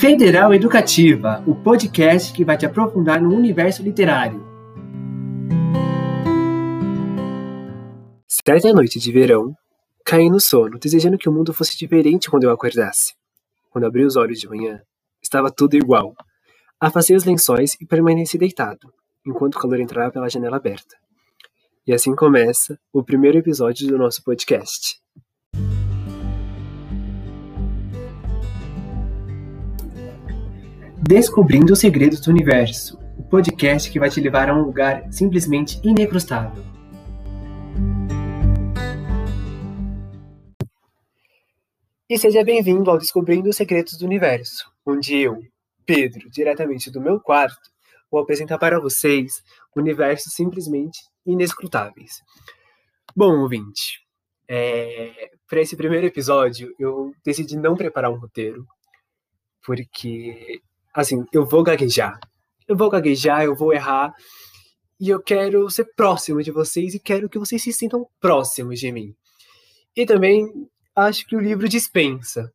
Federal Educativa, o podcast que vai te aprofundar no universo literário. Certa noite de verão, caí no sono, desejando que o mundo fosse diferente quando eu acordasse. Quando abri os olhos de manhã, estava tudo igual. Afastei os lençóis e permaneci deitado, enquanto o calor entrava pela janela aberta. E assim começa o primeiro episódio do nosso podcast. Descobrindo os Segredos do Universo, o podcast que vai te levar a um lugar simplesmente inecrustável. E seja bem-vindo ao Descobrindo os Segredos do Universo, onde eu, Pedro, diretamente do meu quarto, vou apresentar para vocês universos simplesmente inescrutáveis. Bom, ouvinte, é... para esse primeiro episódio eu decidi não preparar um roteiro, porque assim, eu vou gaguejar. Eu vou gaguejar, eu vou errar. E eu quero ser próximo de vocês e quero que vocês se sintam próximos de mim. E também acho que o livro dispensa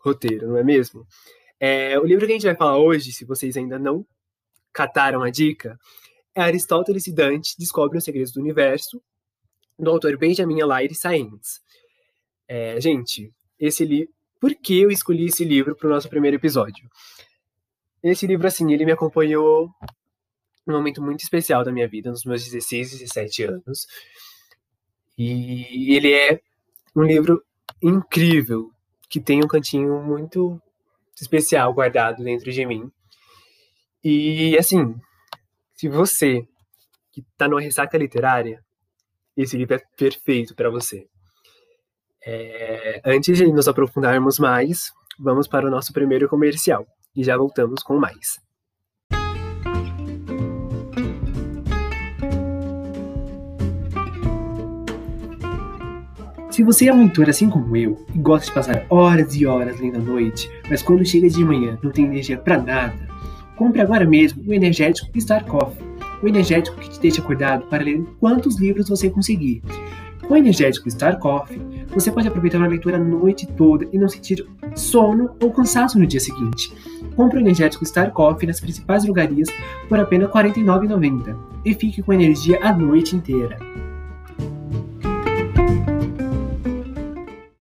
roteiro, não é mesmo? É, o livro que a gente vai falar hoje, se vocês ainda não cataram a dica, é Aristóteles e Dante Descobrem os Segredos do Universo, do autor Benjamin Alaire Sainz. É, gente, esse livro. Por que eu escolhi esse livro para o nosso primeiro episódio? Esse livro, assim, ele me acompanhou num momento muito especial da minha vida, nos meus 16, 17 anos. E ele é um livro incrível, que tem um cantinho muito especial guardado dentro de mim. E, assim, se você que está numa ressaca literária, esse livro é perfeito para você. É, antes de nos aprofundarmos mais, vamos para o nosso primeiro comercial e já voltamos com mais. Se você é um leitor assim como eu e gosta de passar horas e horas lendo à noite, mas quando chega de manhã não tem energia para nada, compre agora mesmo o energético Star Coffee, o energético que te deixa acordado para ler quantos livros você conseguir. Com o energético Star Coffee, você pode aproveitar uma leitura a noite toda e não sentir sono ou cansaço no dia seguinte. Compre o energético Star Coffee nas principais drogarias por apenas R$ 49,90 e fique com energia a noite inteira.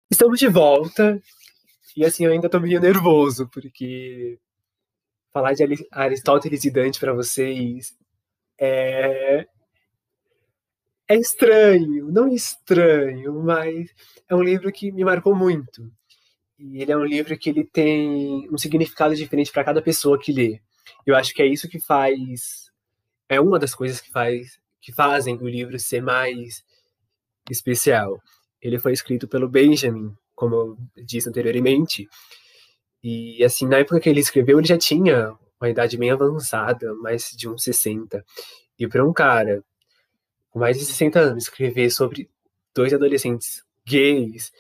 Estamos de volta e assim eu ainda tô meio nervoso porque falar de Aristóteles e Dante para vocês é é estranho, não estranho, mas é um livro que me marcou muito. E ele é um livro que ele tem um significado diferente para cada pessoa que lê. Eu acho que é isso que faz é uma das coisas que faz que fazem o livro ser mais especial. Ele foi escrito pelo Benjamin, como eu disse anteriormente. E assim, na época que ele escreveu, ele já tinha uma idade bem avançada, mais de uns 60. E para um cara com mais de 60 anos escrever sobre dois adolescentes gays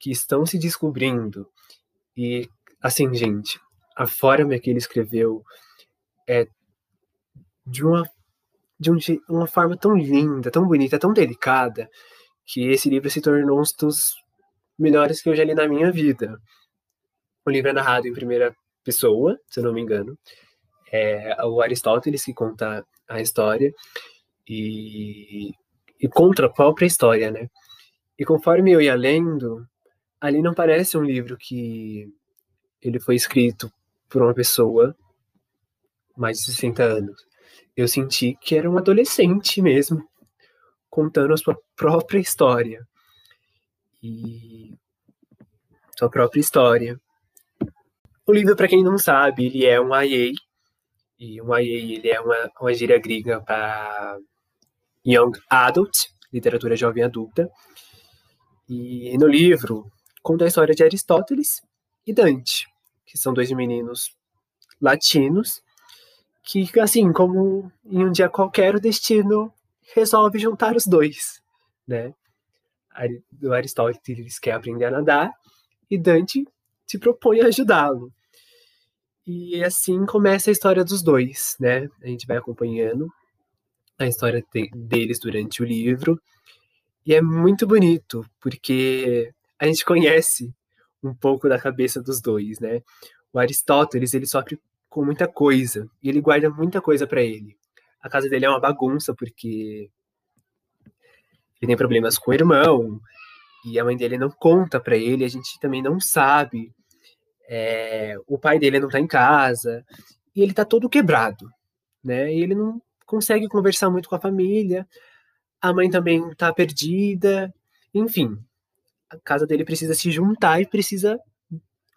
que estão se descobrindo. E, assim, gente, a forma que ele escreveu é de uma, de um, uma forma tão linda, tão bonita, tão delicada, que esse livro se tornou um dos melhores que eu já li na minha vida. O livro é narrado em primeira pessoa, se eu não me engano. É o Aristóteles que conta a história e, e contra a própria história, né? E conforme eu ia lendo, ali não parece um livro que ele foi escrito por uma pessoa mais de 60 anos. Eu senti que era um adolescente mesmo, contando a sua própria história. E sua própria história. O livro, para quem não sabe, ele é um IA, e um IA ele é uma, uma gíria gringa para Young Adult, literatura jovem adulta. E no livro conta a história de Aristóteles e Dante, que são dois meninos latinos que, assim, como em um dia qualquer, o destino resolve juntar os dois, né? O Aristóteles quer aprender a nadar e Dante se propõe a ajudá-lo. E assim começa a história dos dois, né? A gente vai acompanhando a história deles durante o livro. E é muito bonito, porque a gente conhece um pouco da cabeça dos dois, né? o Aristóteles, ele sofre com muita coisa e ele guarda muita coisa para ele. A casa dele é uma bagunça porque ele tem problemas com o irmão e a mãe dele não conta para ele, a gente também não sabe. É, o pai dele não tá em casa e ele tá todo quebrado, né? E ele não consegue conversar muito com a família. A mãe também tá perdida. Enfim, a casa dele precisa se juntar e precisa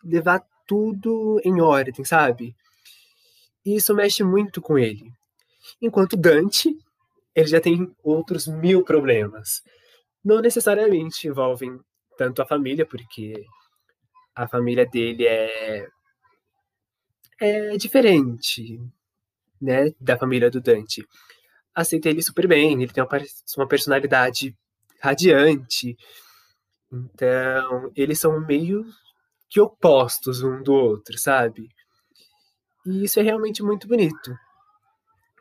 levar tudo em ordem, sabe? E isso mexe muito com ele. Enquanto Dante, ele já tem outros mil problemas. Não necessariamente envolvem tanto a família, porque a família dele é é diferente, né, da família do Dante. Aceita ele super bem, ele tem uma, personalidade radiante. Então, eles são meio que opostos um do outro, sabe? E isso é realmente muito bonito.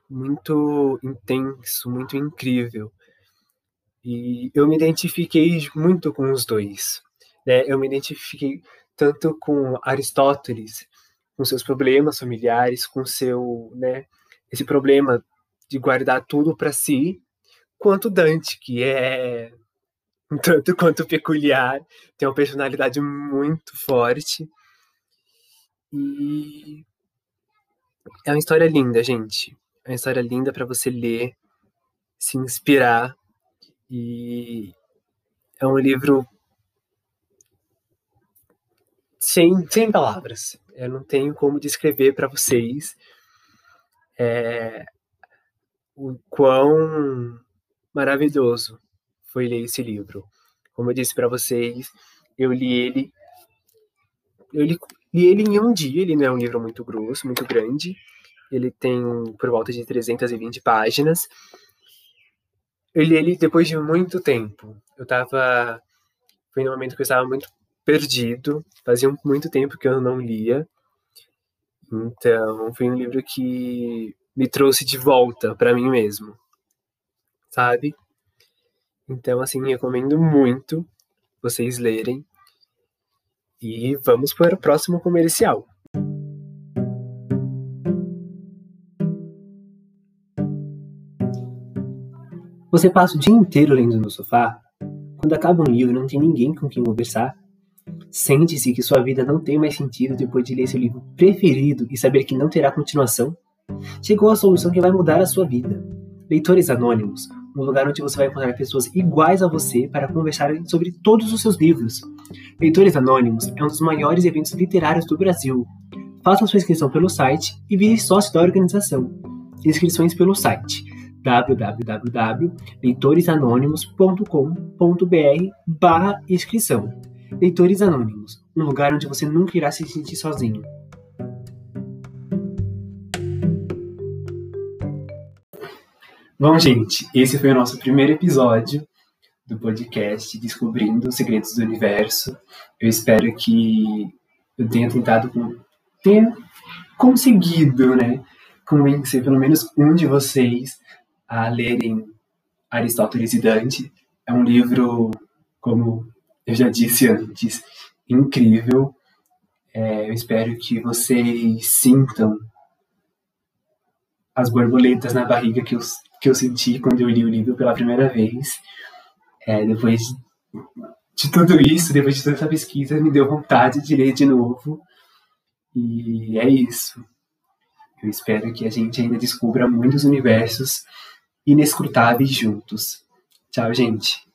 Muito intenso, muito incrível. E eu me identifiquei muito com os dois. Né? Eu me identifiquei tanto com Aristóteles, com seus problemas familiares, com seu, né, esse problema de guardar tudo para si, quanto Dante, que é um tanto quanto peculiar, tem uma personalidade muito forte. E é uma história linda, gente. É uma história linda para você ler, se inspirar. E é um livro sem, sem palavras. Eu não tenho como descrever para vocês é, o quão maravilhoso foi ler esse livro. Como eu disse para vocês, eu li ele eu li, li, ele em um dia, ele não é um livro muito grosso, muito grande. Ele tem por volta de 320 páginas. Eu li ele depois de muito tempo. Eu tava foi no momento que eu estava muito perdido, fazia muito tempo que eu não lia. Então, foi um livro que me trouxe de volta para mim mesmo. Sabe? Então, assim, recomendo muito vocês lerem. E vamos para o próximo comercial. Você passa o dia inteiro lendo no sofá? Quando acaba um livro, não tem ninguém com quem conversar? Sente-se que sua vida não tem mais sentido depois de ler seu livro preferido e saber que não terá continuação? Chegou a solução que vai mudar a sua vida. Leitores Anônimos um lugar onde você vai encontrar pessoas iguais a você para conversarem sobre todos os seus livros. Leitores Anônimos é um dos maiores eventos literários do Brasil. Faça sua inscrição pelo site e vire sócio da organização. Inscrições pelo site www.leitoresanônimos.com.br inscrição. Leitores Anônimos, um lugar onde você nunca irá se sentir sozinho. Bom, gente, esse foi o nosso primeiro episódio do podcast Descobrindo os Segredos do Universo. Eu espero que eu tenha tentado, tenha conseguido, né, convencer pelo menos um de vocês a lerem Aristóteles e Dante. É um livro, como eu já disse antes, incrível. É, eu espero que vocês sintam as borboletas na barriga que eu, que eu senti quando eu li o livro pela primeira vez. É, depois de tudo isso, depois de toda essa pesquisa, me deu vontade de ler de novo. E é isso. Eu espero que a gente ainda descubra muitos universos inescrutáveis juntos. Tchau, gente.